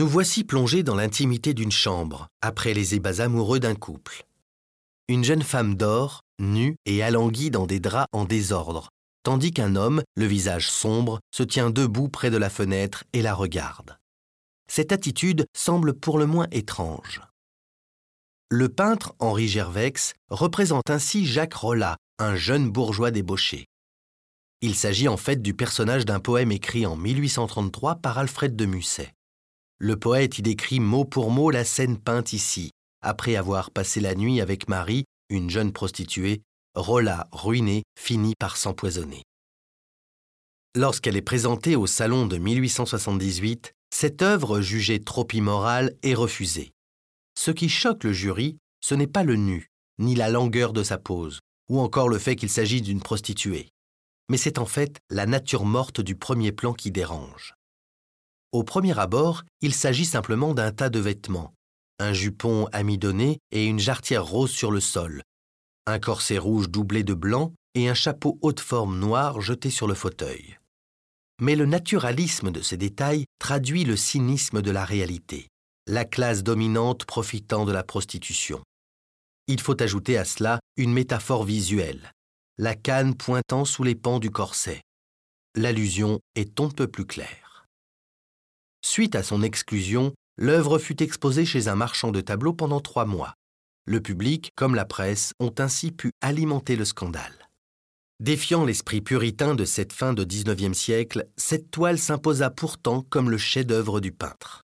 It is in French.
voici plongé dans l'intimité d'une chambre, après les ébats amoureux d'un couple. Une jeune femme dort, nue et alanguie dans des draps en désordre, tandis qu'un homme, le visage sombre, se tient debout près de la fenêtre et la regarde. Cette attitude semble pour le moins étrange. Le peintre Henri Gervex représente ainsi Jacques Rollat, un jeune bourgeois débauché. Il s'agit en fait du personnage d'un poème écrit en 1833 par Alfred de Musset. Le poète y décrit mot pour mot la scène peinte ici, après avoir passé la nuit avec Marie, une jeune prostituée, Rolla, ruinée, finit par s'empoisonner. Lorsqu'elle est présentée au Salon de 1878, cette œuvre jugée trop immorale est refusée. Ce qui choque le jury, ce n'est pas le nu, ni la langueur de sa pose, ou encore le fait qu'il s'agit d'une prostituée, mais c'est en fait la nature morte du premier plan qui dérange. Au premier abord, il s'agit simplement d'un tas de vêtements, un jupon amidonné et une jarretière rose sur le sol, un corset rouge doublé de blanc et un chapeau haute forme noir jeté sur le fauteuil. Mais le naturalisme de ces détails traduit le cynisme de la réalité, la classe dominante profitant de la prostitution. Il faut ajouter à cela une métaphore visuelle, la canne pointant sous les pans du corset. L'allusion est on ne peu plus claire. Suite à son exclusion, l'œuvre fut exposée chez un marchand de tableaux pendant trois mois. Le public, comme la presse, ont ainsi pu alimenter le scandale. Défiant l'esprit puritain de cette fin de XIXe siècle, cette toile s'imposa pourtant comme le chef-d'œuvre du peintre.